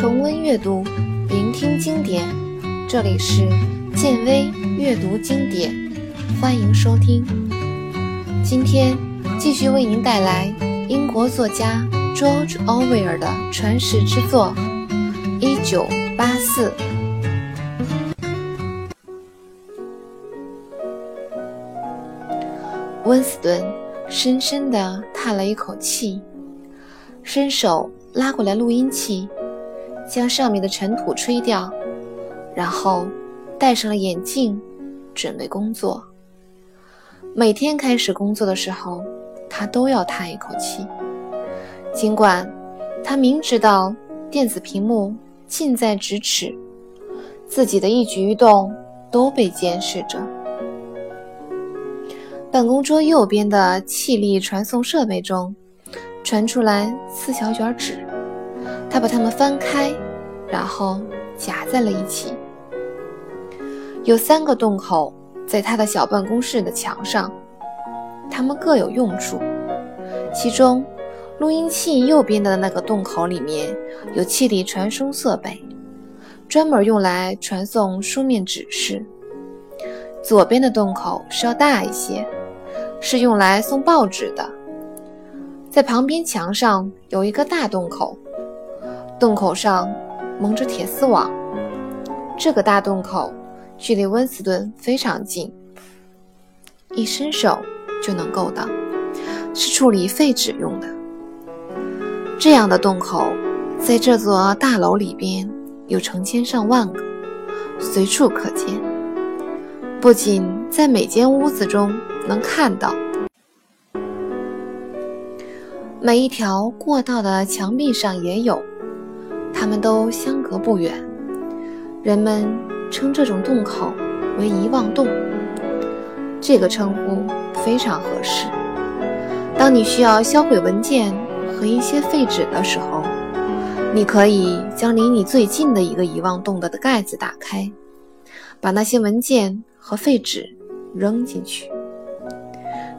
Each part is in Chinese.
重温阅读，聆听经典。这里是建威阅读经典，欢迎收听。今天继续为您带来英国作家 George Orwell 的传世之作《一九八四》。温斯顿深深地叹了一口气，伸手拉过来录音器，将上面的尘土吹掉，然后戴上了眼镜，准备工作。每天开始工作的时候，他都要叹一口气，尽管他明知道电子屏幕近在咫尺，自己的一举一动都被监视着。办公桌右边的气力传送设备中传出来四小卷纸，他把它们翻开，然后夹在了一起。有三个洞口在他的小办公室的墙上，它们各有用处。其中，录音器右边的那个洞口里面有气力传输设备，专门用来传送书面指示。左边的洞口稍大一些。是用来送报纸的。在旁边墙上有一个大洞口，洞口上蒙着铁丝网。这个大洞口距离温斯顿非常近，一伸手就能够到，是处理废纸用的。这样的洞口在这座大楼里边有成千上万个，随处可见。不仅在每间屋子中。能看到，每一条过道的墙壁上也有，它们都相隔不远。人们称这种洞口为遗忘洞，这个称呼非常合适。当你需要销毁文件和一些废纸的时候，你可以将离你最近的一个遗忘洞的盖子打开，把那些文件和废纸扔进去。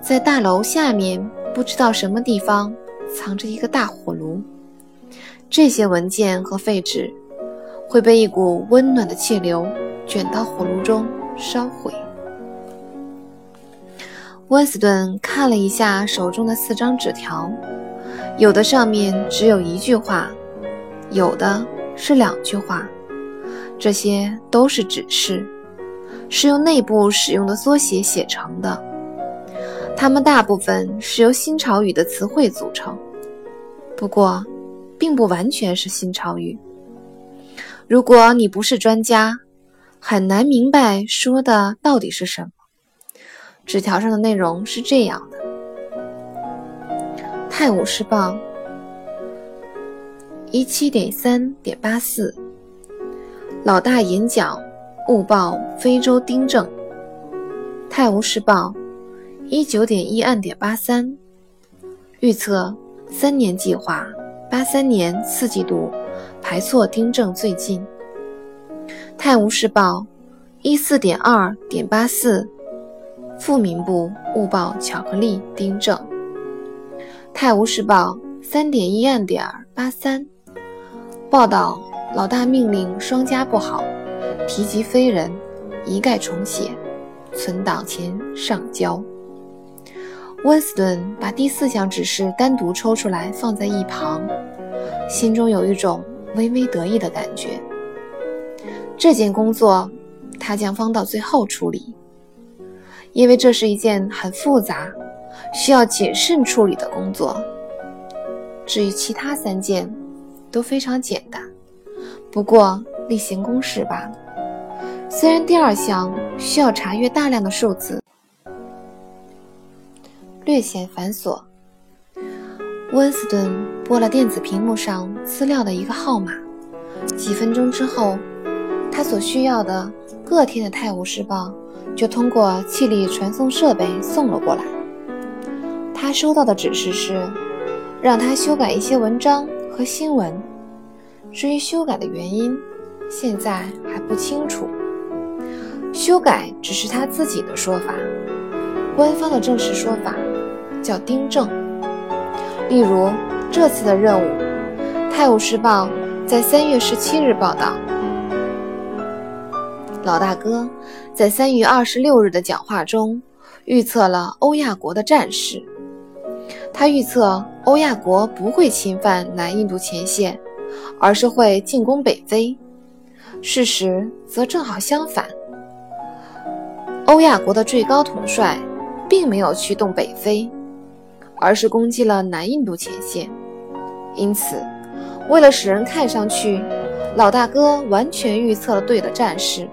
在大楼下面，不知道什么地方藏着一个大火炉。这些文件和废纸会被一股温暖的气流卷到火炉中烧毁。温斯顿看了一下手中的四张纸条，有的上面只有一句话，有的是两句话。这些都是指示，是用内部使用的缩写写成的。它们大部分是由新潮语的词汇组成，不过，并不完全是新潮语。如果你不是专家，很难明白说的到底是什么。纸条上的内容是这样的：《泰晤士报》一七点三点八四，老大演讲误报非洲丁正，《泰晤士报》。一九点一按点八三，预测三年计划，八三年四季度排错订正最近。泰晤士报一四点二点八四，富民部误报巧克力订正。泰晤士报三点一按点八三，报道老大命令双加不好，提及非人，一概重写，存档前上交。温斯顿把第四项指示单独抽出来放在一旁，心中有一种微微得意的感觉。这件工作他将放到最后处理，因为这是一件很复杂、需要谨慎处理的工作。至于其他三件，都非常简单，不过例行公事罢了。虽然第二项需要查阅大量的数字。略显繁琐。温斯顿拨了电子屏幕上资料的一个号码，几分钟之后，他所需要的各天的《泰晤士报》就通过气力传送设备送了过来。他收到的指示是，让他修改一些文章和新闻。至于修改的原因，现在还不清楚。修改只是他自己的说法，官方的正式说法。叫丁正。例如，这次的任务，《泰晤士报》在三月十七日报道，老大哥在三月二十六日的讲话中预测了欧亚国的战事。他预测欧亚国不会侵犯南印度前线，而是会进攻北非。事实则正好相反，欧亚国的最高统帅并没有驱动北非，而是攻击了南印度前线。因此，为了使人看上去老大哥完全预测了对的战事，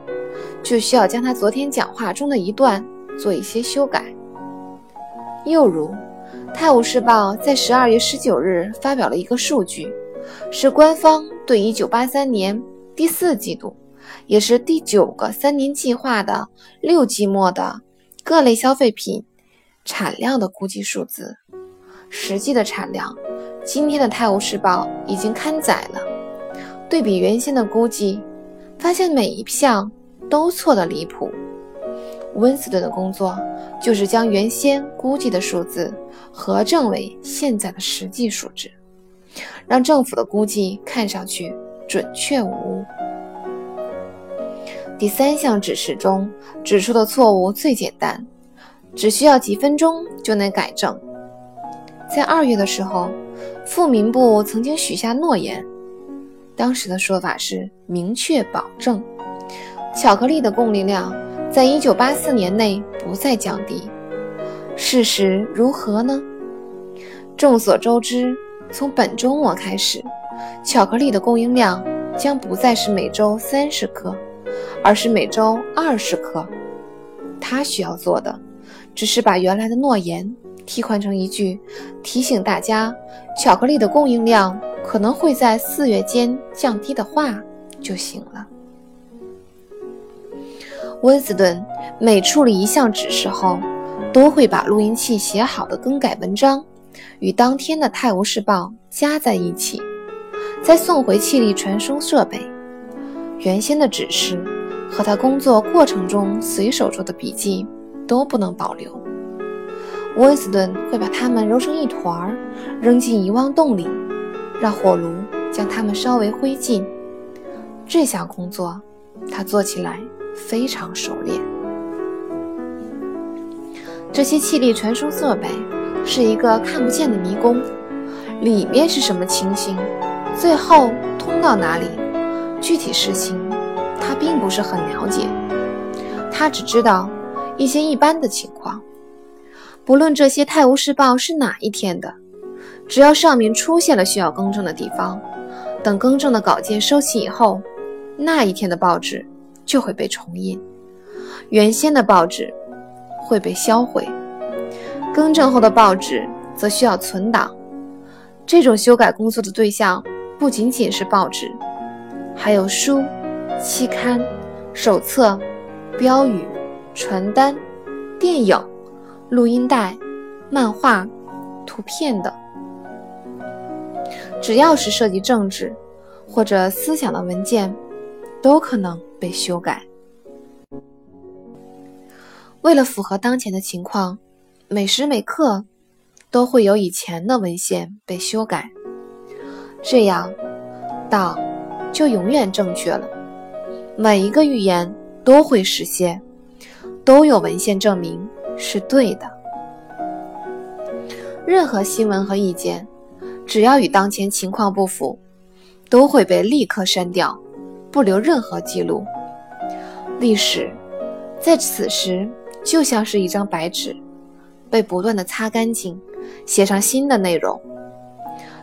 就需要将他昨天讲话中的一段做一些修改。又如。《泰晤士报》在十二月十九日发表了一个数据，是官方对一九八三年第四季度，也是第九个三年计划的六季末的各类消费品产量的估计数字。实际的产量，今天的《泰晤士报》已经刊载了。对比原先的估计，发现每一项都错得离谱。温斯顿的工作就是将原先估计的数字。核证为现在的实际数值，让政府的估计看上去准确无误。第三项指示中指出的错误最简单，只需要几分钟就能改正。在二月的时候，富民部曾经许下诺言，当时的说法是明确保证巧克力的供应量在一九八四年内不再降低。事实如何呢？众所周知，从本周末开始，巧克力的供应量将不再是每周三十克，而是每周二十克。他需要做的，只是把原来的诺言替换成一句提醒大家巧克力的供应量可能会在四月间降低的话就行了。温斯顿每处理一项指示后。都会把录音器写好的更改文章与当天的《泰晤士报》加在一起，再送回气力传输设备。原先的指示和他工作过程中随手做的笔记都不能保留。温斯顿会把它们揉成一团儿，扔进遗忘洞里，让火炉将它们烧为灰烬。这项工作他做起来非常熟练。这些气力传输设备是一个看不见的迷宫，里面是什么情形，最后通到哪里，具体事情他并不是很了解。他只知道一些一般的情况。不论这些《泰晤士报》是哪一天的，只要上面出现了需要更正的地方，等更正的稿件收齐以后，那一天的报纸就会被重印，原先的报纸。会被销毁，更正后的报纸则需要存档。这种修改工作的对象不仅仅是报纸，还有书、期刊、手册、标语、传单、电影、录音带、漫画、图片等。只要是涉及政治或者思想的文件，都可能被修改。为了符合当前的情况，每时每刻都会有以前的文献被修改，这样党就永远正确了。每一个预言都会实现，都有文献证明是对的。任何新闻和意见，只要与当前情况不符，都会被立刻删掉，不留任何记录。历史在此时。就像是一张白纸，被不断的擦干净，写上新的内容。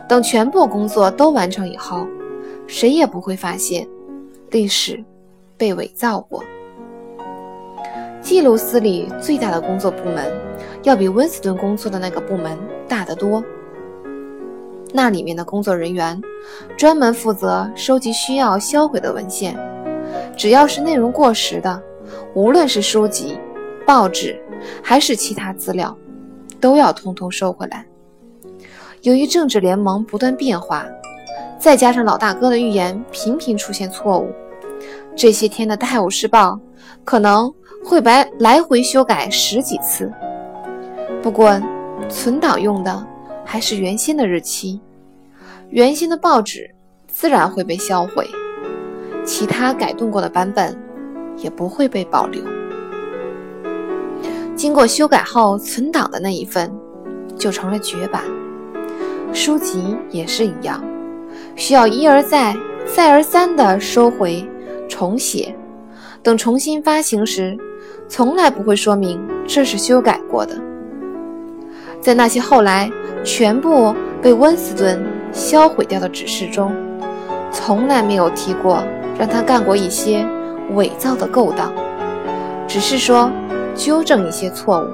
等全部工作都完成以后，谁也不会发现历史被伪造过。记录司里最大的工作部门，要比温斯顿工作的那个部门大得多。那里面的工作人员专门负责收集需要销毁的文献，只要是内容过时的，无论是书籍。报纸还是其他资料，都要通通收回来。由于政治联盟不断变化，再加上老大哥的预言频频出现错误，这些天的《泰晤士报》可能会白来回修改十几次。不过，存档用的还是原先的日期，原先的报纸自然会被销毁，其他改动过的版本也不会被保留。经过修改后存档的那一份就成了绝版。书籍也是一样，需要一而再、再而三地收回、重写，等重新发行时，从来不会说明这是修改过的。在那些后来全部被温斯顿销毁掉的指示中，从来没有提过让他干过一些伪造的勾当，只是说纠正一些错误，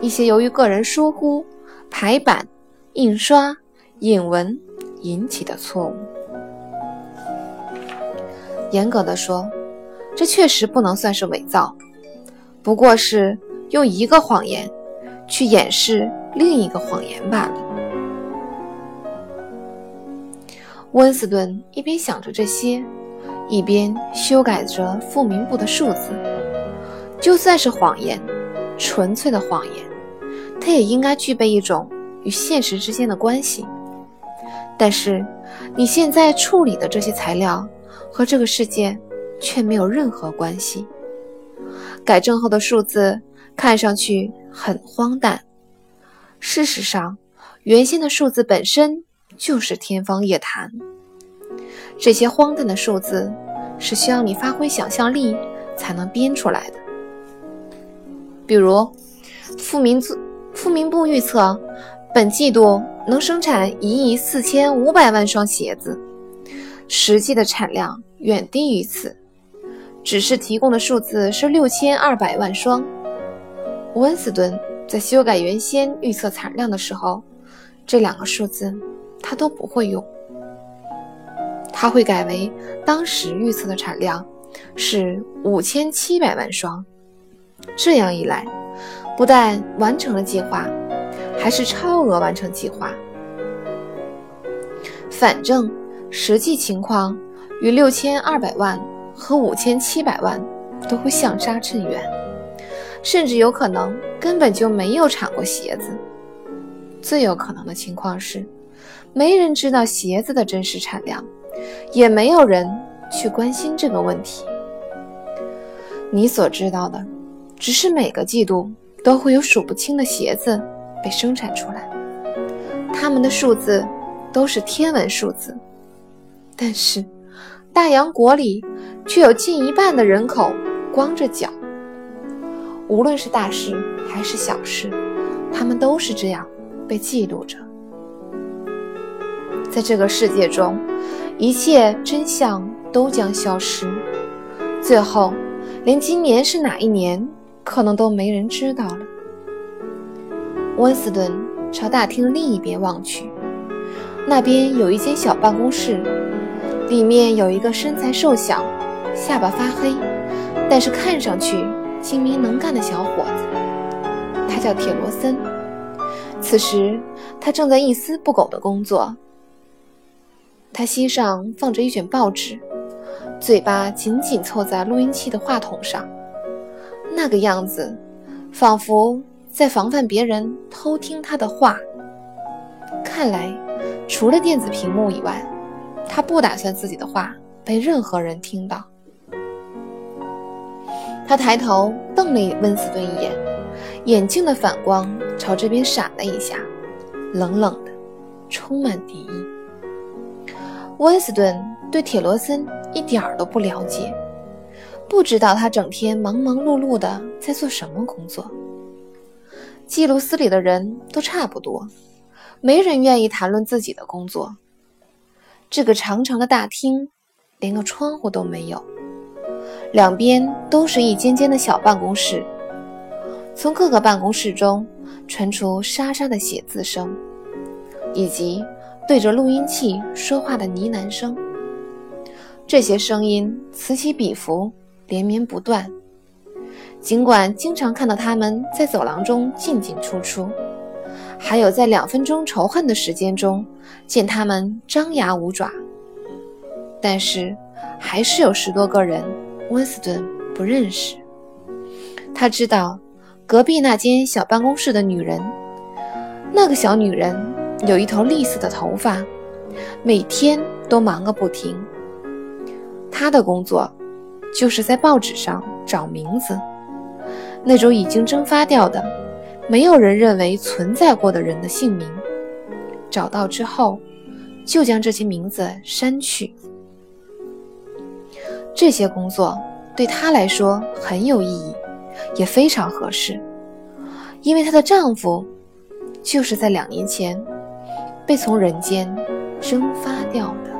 一些由于个人疏忽排版。印刷、引文引起的错误。严格的说，这确实不能算是伪造，不过是用一个谎言去掩饰另一个谎言罢了。温斯顿一边想着这些，一边修改着复明部的数字。就算是谎言，纯粹的谎言，它也应该具备一种。与现实之间的关系，但是你现在处理的这些材料和这个世界却没有任何关系。改正后的数字看上去很荒诞，事实上，原先的数字本身就是天方夜谭。这些荒诞的数字是需要你发挥想象力才能编出来的，比如复明字复明部预测。本季度能生产一亿四千五百万双鞋子，实际的产量远低于此。只是提供的数字是六千二百万双。温斯顿在修改原先预测产量的时候，这两个数字他都不会用，他会改为当时预测的产量是五千七百万双。这样一来，不但完成了计划。还是超额完成计划。反正实际情况与六千二百万和五千七百万都会相差甚远，甚至有可能根本就没有产过鞋子。最有可能的情况是，没人知道鞋子的真实产量，也没有人去关心这个问题。你所知道的，只是每个季度都会有数不清的鞋子。被生产出来，他们的数字都是天文数字，但是大洋国里却有近一半的人口光着脚。无论是大事还是小事，他们都是这样被记录着。在这个世界中，一切真相都将消失，最后连今年是哪一年，可能都没人知道了。温斯顿朝大厅另一边望去，那边有一间小办公室，里面有一个身材瘦小、下巴发黑，但是看上去精明能干的小伙子。他叫铁罗森。此时，他正在一丝不苟地工作。他膝上放着一卷报纸，嘴巴紧紧凑在录音器的话筒上，那个样子，仿佛……在防范别人偷听他的话。看来，除了电子屏幕以外，他不打算自己的话被任何人听到。他抬头瞪了温斯顿一眼，眼镜的反光朝这边闪了一下，冷冷的，充满敌意。温斯顿对铁罗森一点儿都不了解，不知道他整天忙忙碌碌的在做什么工作。记录司里的人都差不多，没人愿意谈论自己的工作。这个长长的大厅连个窗户都没有，两边都是一间间的小办公室。从各个办公室中传出沙沙的写字声，以及对着录音器说话的呢喃声。这些声音此起彼伏，连绵不断。尽管经常看到他们在走廊中进进出出，还有在两分钟仇恨的时间中见他们张牙舞爪，但是还是有十多个人温斯顿不认识。他知道隔壁那间小办公室的女人，那个小女人有一头栗色的头发，每天都忙个不停。她的工作就是在报纸上找名字，那种已经蒸发掉的、没有人认为存在过的人的姓名。找到之后，就将这些名字删去。这些工作对她来说很有意义，也非常合适，因为她的丈夫就是在两年前被从人间蒸发掉的。